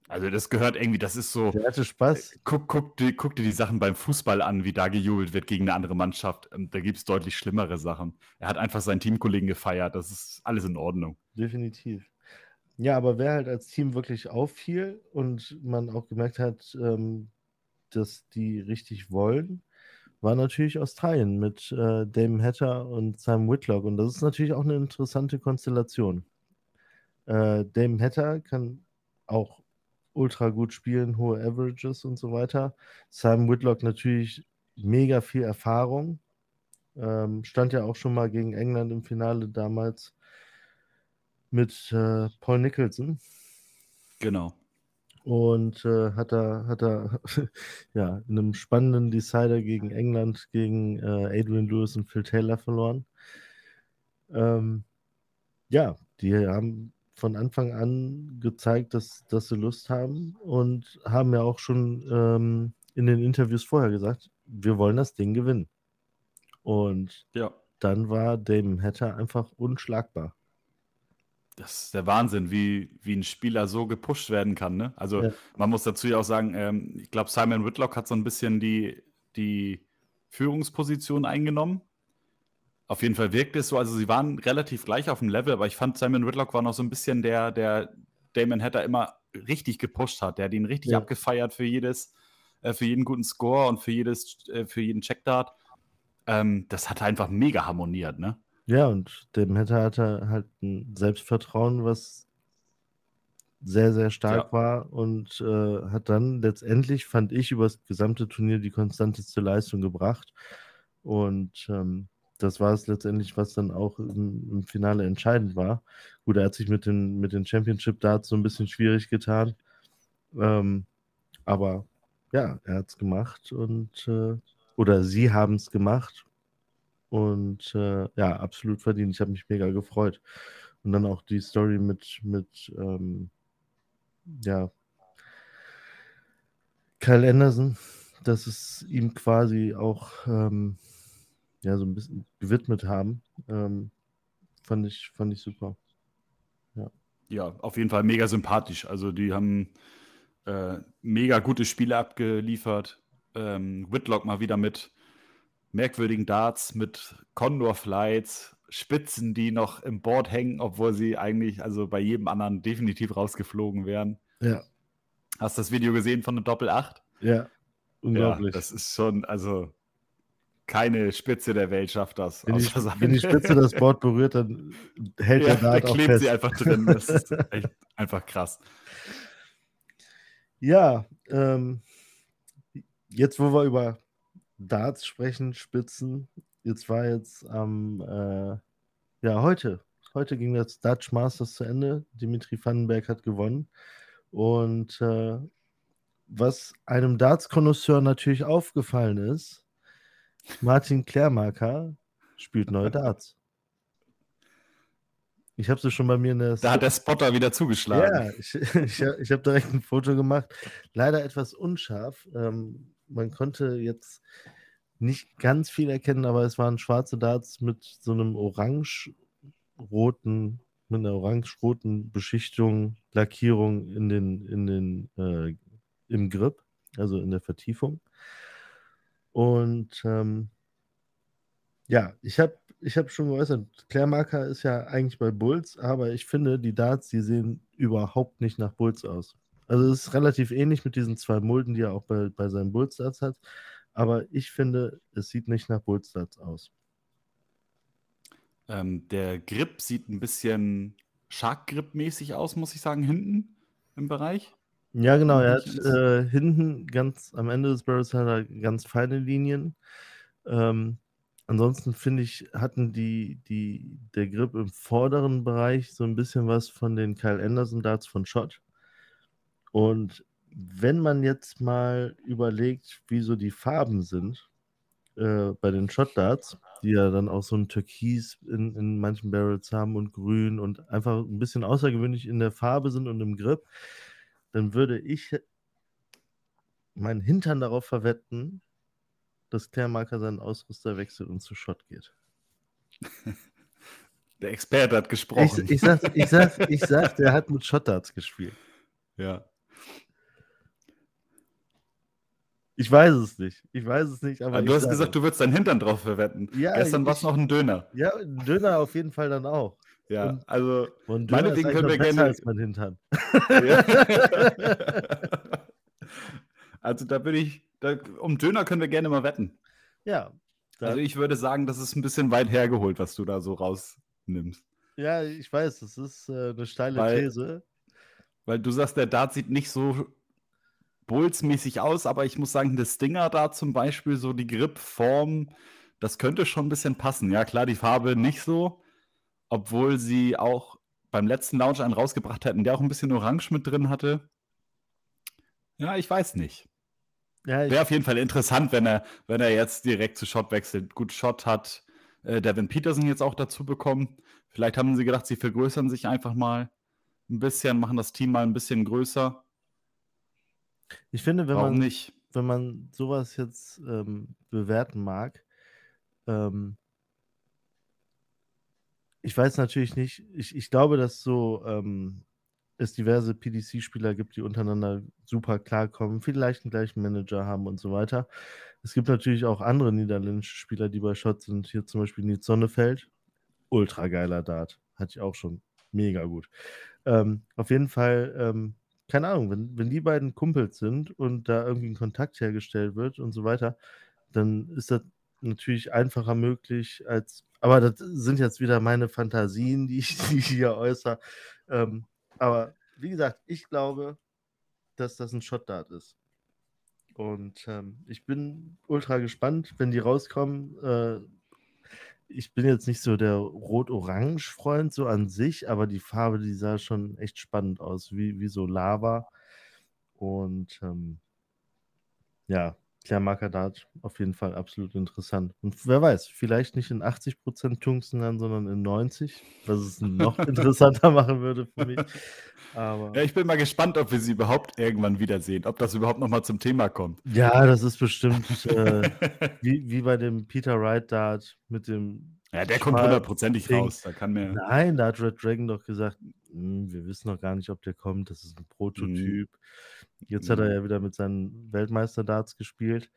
also das gehört irgendwie, das ist so. Der hatte Spaß. Äh, guck, guck, guck dir die Sachen beim Fußball an, wie da gejubelt wird gegen eine andere Mannschaft. Ähm, da gibt es deutlich schlimmere Sachen. Er hat einfach seinen Teamkollegen gefeiert. Das ist alles in Ordnung. Definitiv. Ja, aber wer halt als Team wirklich auffiel und man auch gemerkt hat, ähm, dass die richtig wollen, war natürlich Australien mit äh, Damon Hatter und Sam Whitlock. Und das ist natürlich auch eine interessante Konstellation. Äh, Damon Hatter kann auch ultra gut spielen, hohe Averages und so weiter. Simon Whitlock natürlich mega viel Erfahrung. Ähm, stand ja auch schon mal gegen England im Finale damals mit äh, Paul Nicholson. Genau. Und äh, hat er, hat er ja, in einem spannenden Decider gegen England, gegen äh, Adrian Lewis und Phil Taylor verloren. Ähm, ja, die haben von Anfang an gezeigt, dass, dass sie Lust haben und haben ja auch schon ähm, in den Interviews vorher gesagt, wir wollen das Ding gewinnen. Und ja. dann war Damon Hatter einfach unschlagbar. Das ist der Wahnsinn, wie, wie ein Spieler so gepusht werden kann. Ne? Also ja. man muss dazu ja auch sagen, ähm, ich glaube, Simon Whitlock hat so ein bisschen die, die Führungsposition eingenommen auf jeden Fall wirkt es so, also sie waren relativ gleich auf dem Level, aber ich fand Simon Whitlock war noch so ein bisschen der, der Damon Hatter immer richtig gepusht hat. Der hat ihn richtig ja. abgefeiert für jedes, äh, für jeden guten Score und für jedes, äh, für jeden Checkdart. Ähm, das hat einfach mega harmoniert, ne? Ja, und Damon Hatter hatte halt ein Selbstvertrauen, was sehr, sehr stark ja. war und äh, hat dann letztendlich, fand ich, über das gesamte Turnier die konstanteste Leistung gebracht. Und ähm, das war es letztendlich, was dann auch im, im, Finale entscheidend war. Gut, er hat sich mit den, mit den Championship Darts so ein bisschen schwierig getan. Ähm, aber ja, er hat es gemacht und äh, oder sie haben es gemacht. Und äh, ja, absolut verdient. Ich habe mich mega gefreut. Und dann auch die Story mit, mit ähm, ja, Kyle Anderson, dass es ihm quasi auch ähm, ja, so ein bisschen gewidmet haben. Ähm, fand, ich, fand ich super. Ja. ja, auf jeden Fall mega sympathisch. Also die haben äh, mega gute Spiele abgeliefert. Ähm, Whitlock mal wieder mit merkwürdigen Darts, mit Condor Flights, Spitzen, die noch im Board hängen, obwohl sie eigentlich also bei jedem anderen definitiv rausgeflogen wären. Ja. Hast du das Video gesehen von der Doppel 8? Ja, unglaublich. Ja, das ist schon, also keine Spitze der Welt schafft das. Wenn die, wenn die Spitze das Board berührt, dann hält ja, der Dart da auch klebt fest. sie einfach drin. Das ist echt einfach krass. Ja, ähm, jetzt wo wir über Darts sprechen, Spitzen, jetzt war jetzt am, äh, ja, heute, heute ging das Dutch Masters zu Ende. Dimitri Vandenberg hat gewonnen. Und äh, was einem Darts-Konnoisseur natürlich aufgefallen ist, Martin Klärmarker spielt neue Darts. Ich habe sie schon bei mir in der. Da hat der Spotter wieder zugeschlagen. Ja, ich, ich, ich habe direkt ein Foto gemacht. Leider etwas unscharf. Ähm, man konnte jetzt nicht ganz viel erkennen, aber es waren schwarze Darts mit so einem orange-roten, mit einer orange-roten Beschichtung, Lackierung in den, in den, äh, im Grip, also in der Vertiefung. Und ähm, ja, ich habe ich hab schon geäußert, Klärmarker ist ja eigentlich bei Bulls, aber ich finde, die Darts, die sehen überhaupt nicht nach Bulls aus. Also es ist relativ ähnlich mit diesen zwei Mulden, die er auch bei, bei seinen Bulls Darts hat. Aber ich finde, es sieht nicht nach Bulls Darts aus. Ähm, der Grip sieht ein bisschen Shark Grip-mäßig aus, muss ich sagen, hinten im Bereich. Ja, genau. Er hat äh, hinten ganz am Ende des Barrels hat er ganz feine Linien. Ähm, ansonsten finde ich, hatten die, die, der Grip im vorderen Bereich so ein bisschen was von den Kyle Anderson Darts von Shot. Und wenn man jetzt mal überlegt, wie so die Farben sind äh, bei den Shot Darts, die ja dann auch so ein Türkis in, in manchen Barrels haben und grün und einfach ein bisschen außergewöhnlich in der Farbe sind und im Grip, dann würde ich meinen Hintern darauf verwetten, dass Klärmarker seinen Ausrüster wechselt und zu Shot geht. Der Experte hat gesprochen. Ich, ich, sag, ich, sag, ich sag, der hat mit Shot-Darts gespielt. Ja. Ich weiß es nicht. Ich weiß es nicht. Aber, aber du hast gesagt, du würdest deinen Hintern drauf verwetten. Ja, Gestern war es noch ein Döner. Ja, ein Döner auf jeden Fall dann auch. Ja, und, also und meinetwegen können wir gerne als mein Hintern. also da bin ich, da, um Döner können wir gerne mal wetten. Ja. Also ich würde sagen, das ist ein bisschen weit hergeholt, was du da so rausnimmst. Ja, ich weiß, das ist äh, eine steile weil, These. Weil du sagst, der Dart sieht nicht so Bulls-mäßig aus, aber ich muss sagen, das Stinger da zum Beispiel, so die Gripform, das könnte schon ein bisschen passen. Ja, klar, die Farbe nicht so, obwohl sie auch beim letzten Launch einen rausgebracht hätten, der auch ein bisschen Orange mit drin hatte. Ja, ich weiß nicht. Ja, Wäre auf jeden Fall interessant, wenn er, wenn er jetzt direkt zu Shot wechselt. Gut, Shot hat äh, Devin Peterson jetzt auch dazu bekommen. Vielleicht haben sie gedacht, sie vergrößern sich einfach mal ein bisschen, machen das Team mal ein bisschen größer. Ich finde, wenn Warum man, nicht? wenn man sowas jetzt ähm, bewerten mag, ähm, ich weiß natürlich nicht, ich, ich glaube, dass so ähm, es diverse PDC-Spieler gibt, die untereinander super klarkommen, vielleicht einen gleichen Manager haben und so weiter. Es gibt natürlich auch andere niederländische Spieler, die bei Shot sind. Hier zum Beispiel Nils Sonnefeld. Ultra geiler Dart. Hatte ich auch schon. Mega gut. Ähm, auf jeden Fall, ähm, keine Ahnung, wenn, wenn die beiden Kumpels sind und da irgendwie ein Kontakt hergestellt wird und so weiter, dann ist das natürlich einfacher möglich als, aber das sind jetzt wieder meine Fantasien, die ich, die ich hier äußere. Ähm, aber wie gesagt, ich glaube, dass das ein Shot-Dart ist. Und ähm, ich bin ultra gespannt, wenn die rauskommen. Äh, ich bin jetzt nicht so der Rot-Orange-Freund so an sich, aber die Farbe, die sah schon echt spannend aus, wie, wie so Lava. Und ähm, ja, Klärmarker Dart auf jeden Fall absolut interessant. Und wer weiß, vielleicht nicht in 80% Tungsten dann, sondern in 90%, was es noch interessanter machen würde für mich. Aber ja, ich bin mal gespannt, ob wir sie überhaupt irgendwann wiedersehen, ob das überhaupt nochmal zum Thema kommt. Ja, das ist bestimmt äh, wie, wie bei dem Peter Wright Dart mit dem. Ja, der kommt hundertprozentig raus. Da kann mir... Nein, da hat Red Dragon doch gesagt, hm, wir wissen noch gar nicht, ob der kommt. Das ist ein Prototyp. Mhm. Jetzt hat er ja wieder mit seinen Weltmeister-Darts gespielt.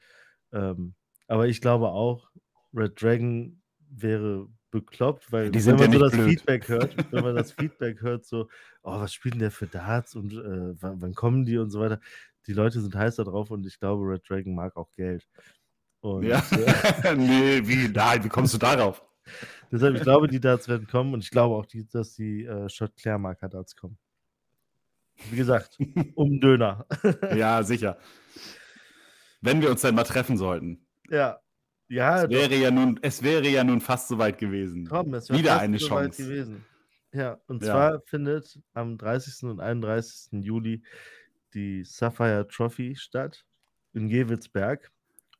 Ähm, aber ich glaube auch, Red Dragon wäre bekloppt, weil wenn sind ja man so das blöd. Feedback hört, wenn man das Feedback hört, so, oh, was spielt denn der für Darts und äh, wann, wann kommen die und so weiter. Die Leute sind heiß da drauf und ich glaube, Red Dragon mag auch Geld. Und Ja. äh, nee, wie, nein, wie kommst du darauf? deshalb, ich glaube, die Darts werden kommen und ich glaube auch, die, dass die äh, Shot Claire Marker Darts kommen. Wie gesagt, um Döner. ja, sicher. Wenn wir uns dann mal treffen sollten. ja. Ja, Es wäre ja nun, es wäre ja nun fast soweit gewesen. Komm, es wäre Wieder fast eine so weit Chance. gewesen. Ja, und Ja. zwar findet am 30. und 31. Juli die Sapphire Trophy statt in Gewitzberg.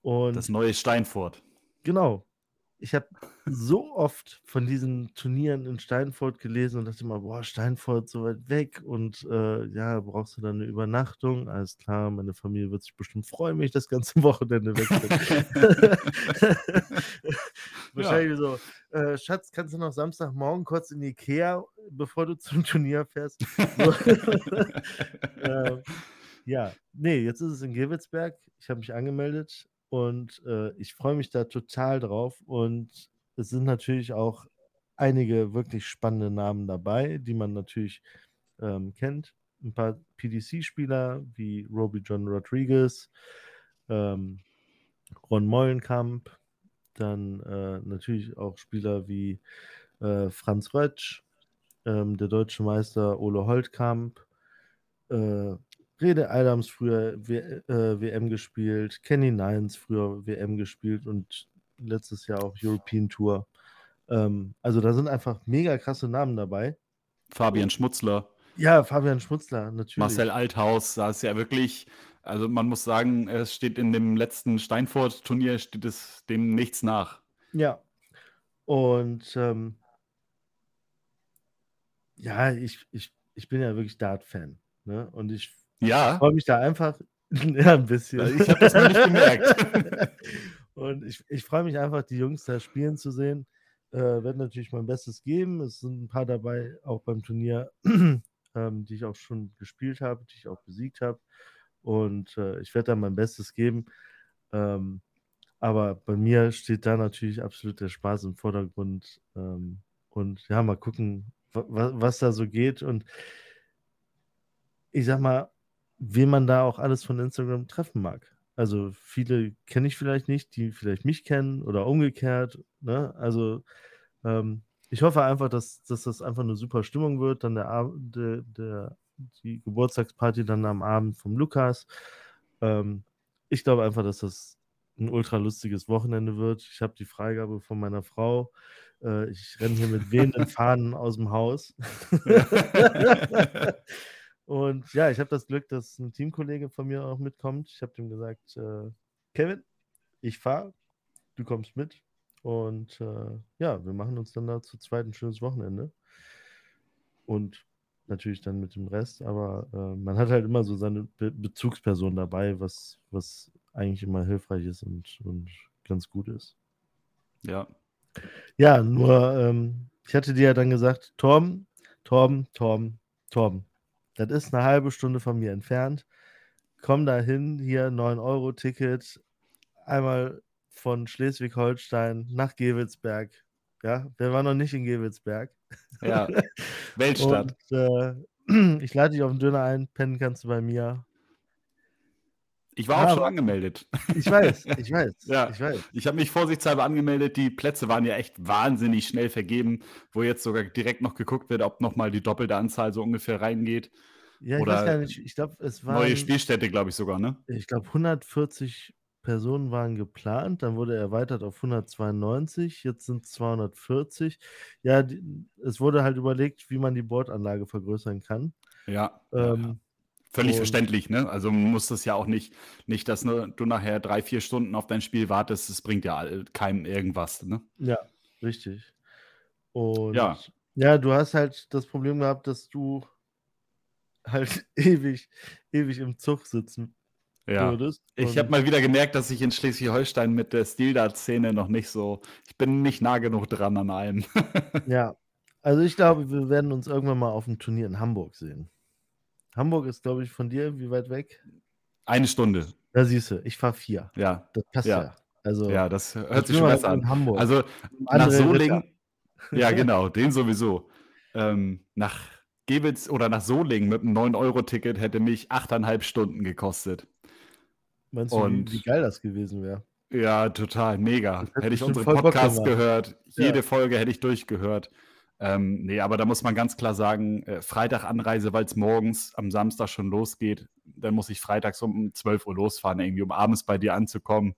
Und Das neue Steinfurt. genau, ich habe so oft von diesen Turnieren in Steinfurt gelesen und dachte immer, boah, Steinfurt so weit weg und äh, ja, brauchst du dann eine Übernachtung? Alles klar, meine Familie wird sich bestimmt freuen, wenn ich das ganze Wochenende weg bin. Wahrscheinlich so, äh, Schatz, kannst du noch Samstagmorgen kurz in Ikea, bevor du zum Turnier fährst? So. ähm, ja, nee, jetzt ist es in Gewitzberg. Ich habe mich angemeldet und äh, ich freue mich da total drauf. Und es sind natürlich auch einige wirklich spannende Namen dabei, die man natürlich ähm, kennt. Ein paar PDC-Spieler wie Roby John Rodriguez, ähm, Ron Mollenkamp, dann äh, natürlich auch Spieler wie äh, Franz Rötsch, ähm, der deutsche Meister Ole Holtkamp, äh, Rede Adams früher w äh, WM gespielt, Kenny Nines früher WM gespielt und letztes Jahr auch European Tour. Ähm, also da sind einfach mega krasse Namen dabei. Fabian Schmutzler, Ja, Fabian Schmutzler, natürlich. Marcel Althaus, da ist ja wirklich, also man muss sagen, es steht in dem letzten Steinfurt-Turnier, steht es dem nichts nach. Ja. Und ähm, ja, ich, ich, ich bin ja wirklich Dart-Fan. Ne? Und ich Ja, freue mich da einfach ja, ein bisschen. Ich hab das noch nicht gemerkt. Und ich, ich freue mich einfach, die Jungs da spielen zu sehen. Äh, werde natürlich mein Bestes geben. Es sind ein paar dabei, auch beim Turnier, ähm, die ich auch schon gespielt habe, die ich auch besiegt habe. Und äh, ich werde da mein Bestes geben. Ähm, aber bei mir steht da natürlich absolut der Spaß im Vordergrund. Ähm, und ja, mal gucken, wa wa was da so geht. Und ich sag mal, wen man da auch alles von Instagram treffen mag. Also viele kenne ich vielleicht nicht, die vielleicht mich kennen oder umgekehrt. Ne? Also ähm, ich hoffe einfach, dass, dass das einfach eine super Stimmung wird. Dann der, der, der die Geburtstagsparty dann am Abend vom Lukas. Ähm, ich glaube einfach, dass das ein ultra lustiges Wochenende wird. Ich habe die Freigabe von meiner Frau. Äh, ich renne hier mit wehenden Fahnen aus dem Haus. Und ja, ich habe das Glück, dass ein Teamkollege von mir auch mitkommt. Ich habe dem gesagt, äh, Kevin, ich fahre, du kommst mit. Und äh, ja, wir machen uns dann da zu zweit ein schönes Wochenende. Und natürlich dann mit dem Rest, aber äh, man hat halt immer so seine Be Bezugsperson dabei, was, was eigentlich immer hilfreich ist und, und ganz gut ist. ja. Ja, nur, ähm, ich hatte dir ja dann gesagt, Torben, Torben, Torben, Torben, das ist eine halbe Stunde von mir entfernt. Komm da hin, hier 9-Euro-Ticket, einmal von Schleswig-Holstein nach Gewelsberg. Ja, wer war noch nicht in Gewelsberg? Ja, Weltstadt. Und äh, ich lade dich auf den Döner ein, pennen kannst du bei mir. Ich war auch schon angemeldet. Ich weiß, ich weiß, Ja. ich weiß. Ich habe mich vorsichtshalber angemeldet. Die Plätze waren ja echt wahnsinnig schnell vergeben, wo jetzt sogar direkt noch geguckt wird, ob nochmal die doppelte Anzahl so ungefähr reingeht. Ja, ich Oder weiß gar nicht, ich glaube, es waren, Neue Spielstätte, glaube ich sogar, ne? ich glaube, 140 Personen waren geplant, dann wurde erweitert auf 192, jetzt sind es 240. Ja, die, es wurde halt überlegt, wie man die Bordanlage vergrößern kann. Ja, Ähm, ja. Völlig und- verständlich, ne? Also man muss das ja auch nicht, nicht, dass ne, du nachher drei, vier Stunden auf dein Spiel wartest. Das bringt ja keinem irgendwas, ne? Ja, richtig. Und Ja. ja, du hast halt das Problem gehabt, dass du halt ewig, ewig im Zug sitzen Ja. würdest. Ich habe mal wieder gemerkt, dass ich in Schleswig-Holstein mit der Stildat-Szene noch nicht so, ich bin nicht nah genug dran an allem. Ja, also ich glaube, wir werden uns irgendwann mal auf dem Turnier in Hamburg sehen. Hamburg ist, glaube ich, von dir wie weit weg? Eine Stunde, Da siehst du, ich fahre vier. ja. Das passt ja. Ja. Also, Ja, das hört sich schon besser an. Hamburg. Also nach Solingen, Ja, genau, den sowieso. Ähm, nach Gewitz oder nach Solingen mit einem 9-Euro-Ticket hätte mich 8,5 Stunden gekostet. Meinst du, wie, wie geil das gewesen wäre? Ja, total, mega. Hätte ich unsere Podcasts gehört, jede ja. Folge hätte ich durchgehört. Ähm, nee, aber da muss man ganz klar sagen, äh, Freitag Anreise, weil es morgens am Samstag schon losgeht. Dann muss ich freitags um 12 Uhr losfahren, irgendwie, um abends bei dir anzukommen.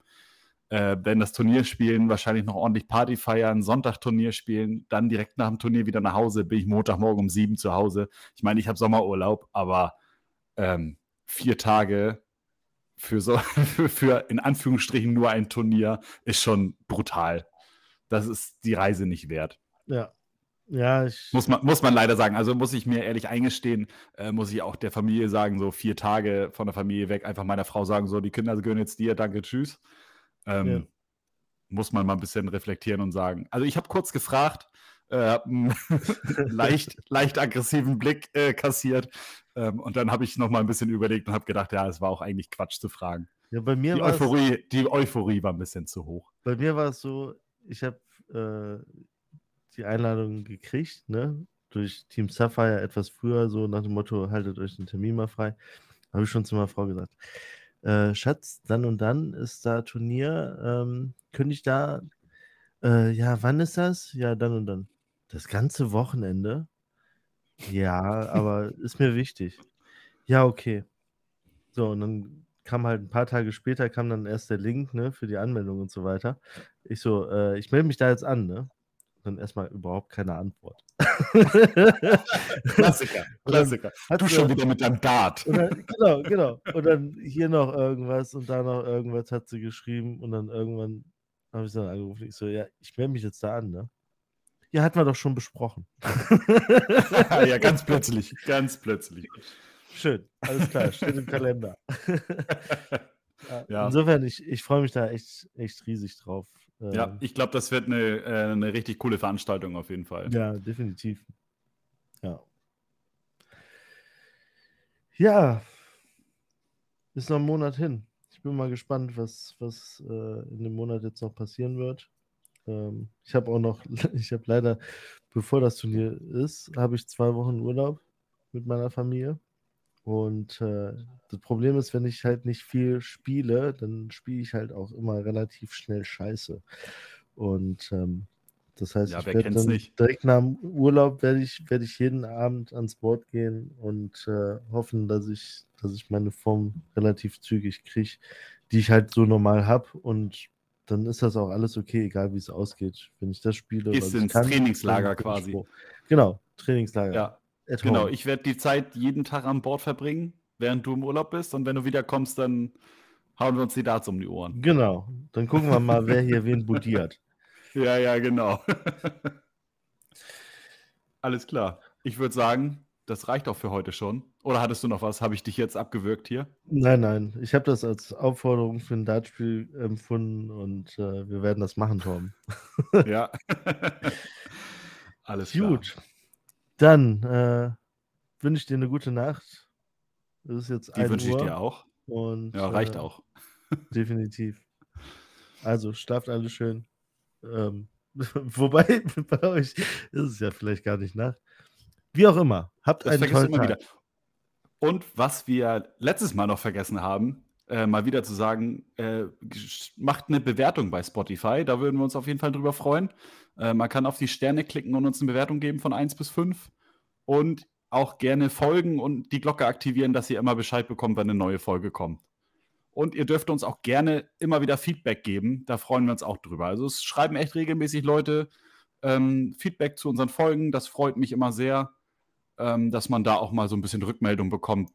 Äh, wenn das Turnier spielen, wahrscheinlich noch ordentlich Party feiern, Sonntag Turnier spielen, dann direkt nach dem Turnier wieder nach Hause, bin ich Montagmorgen um sieben zu Hause. Ich meine, ich habe Sommerurlaub, aber ähm, vier Tage für so für in Anführungsstrichen nur ein Turnier ist schon brutal. Das ist die Reise nicht wert. Ja, ja, ich muss man, muss man leider sagen. Also muss ich mir ehrlich eingestehen, äh, muss ich auch der Familie sagen, so vier Tage von der Familie weg, einfach meiner Frau sagen, so die Kinder gehören jetzt dir, danke, tschüss. Ähm, ja. Muss man mal ein bisschen reflektieren und sagen. Also ich habe kurz gefragt, äh, leicht, leicht aggressiven Blick äh, kassiert ähm, und dann habe ich noch mal ein bisschen überlegt und habe gedacht, ja, es war auch eigentlich Quatsch zu fragen. Ja, bei mir die Euphorie, die Euphorie war ein bisschen zu hoch. Bei mir war es so, ich habe äh, die Einladung gekriegt, ne? Durch Team Sapphire etwas früher, so nach dem Motto, haltet euch den Termin mal frei. Habe ich schon zu meiner Frau gesagt. Äh, Schatz, dann und dann ist da Turnier. Ähm, könnte ich da, äh, ja, wann ist das? Ja, dann und dann. Das ganze Wochenende? Ja, aber ist mir wichtig. Ja, okay. So, und dann kam halt ein paar Tage später, kam dann erst der Link, ne, für die Anmeldung und so weiter. Ich so, äh, ich melde mich da jetzt an, ne? Dann erstmal überhaupt keine Antwort. Klassiker, Klassiker. Du schon wieder mit deinem Dart. Dann, genau, genau. Und dann hier noch irgendwas und da noch irgendwas hat sie geschrieben und dann irgendwann habe ich sie dann angerufen. Ich so, ja, ich melde mich jetzt da an, ne? Ja, hatten wir doch schon besprochen. ja, ganz plötzlich, ganz plötzlich. Schön, alles klar, steht im Kalender. ja. Insofern, ich, ich freue mich da echt, echt riesig drauf. Ja, ähm. ich glaube, das wird eine, äh, eine richtig coole Veranstaltung auf jeden Fall. Ja, definitiv. Ja. Ja, ist noch ein Monat hin. Ich bin mal gespannt, was, was äh, in dem Monat jetzt noch passieren wird. Ähm, ich habe auch noch, ich habe leider, bevor das Turnier ist, habe ich zwei Wochen Urlaub mit meiner Familie. Und äh, das Problem ist, wenn ich halt nicht viel spiele, dann spiele ich halt auch immer relativ schnell Scheiße. Und ähm, das heißt, ja, ich werde dann nicht. direkt nach dem Urlaub werde ich, werde ich jeden Abend ans Board gehen und äh, hoffen, dass ich, dass ich meine Form relativ zügig kriege, die ich halt so normal habe. Und dann ist das auch alles okay, egal wie es ausgeht. Wenn ich das spiele. Ist ins kann, Trainingslager quasi. Genau, Trainingslager. Ja. Genau, ich werde die Zeit jeden Tag an Bord verbringen, während du im Urlaub bist. Und wenn du wiederkommst, dann hauen wir uns die Darts um die Ohren. Genau. Dann gucken wir mal, wer hier wen budiert. Ja, ja, genau. Alles klar. Ich würde sagen, das reicht auch für heute schon. Oder hattest du noch was? Habe ich dich jetzt abgewürgt hier? Nein, nein. Ich habe das als Aufforderung für ein Dartspiel empfunden und äh, wir werden das machen, Tom. ja. Alles klar. Gut. Dann äh, wünsche ich dir eine gute Nacht. Es ist jetzt Die wünsche ich dir auch. Und, ja, reicht äh, auch. definitiv. Also, schlaft alle schön. Ähm, wobei, bei euch ist es ja vielleicht gar nicht Nacht. Wie auch immer, habt das einen tollen Tag. Wieder. Und was wir letztes Mal noch vergessen haben, äh, mal wieder zu sagen, äh, macht eine Bewertung bei Spotify. Da würden wir uns auf jeden Fall drüber freuen. Äh, man kann auf die Sterne klicken und uns eine Bewertung geben von 1 bis 5. Und auch gerne folgen und die Glocke aktivieren, dass ihr immer Bescheid bekommt, wenn eine neue Folge kommt. Und ihr dürft uns auch gerne immer wieder Feedback geben. Da freuen wir uns auch drüber. Also es schreiben echt regelmäßig Leute ähm, Feedback zu unseren Folgen. Das freut mich immer sehr, ähm, dass man da auch mal so ein bisschen Rückmeldung bekommt,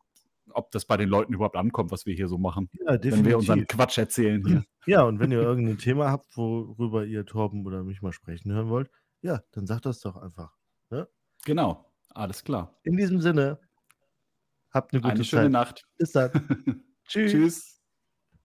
ob das bei den Leuten überhaupt ankommt, was wir hier so machen. Ja. Wenn wir unseren Quatsch erzählen hier. Ja, und wenn ihr irgendein Thema habt, worüber ihr Torben oder mich mal sprechen hören wollt, ja, dann sagt das doch einfach. Ne? Genau, alles klar. In diesem Sinne, habt eine gute eine schöne Zeit. Nacht. Bis dann. Tschüss. Tschüss.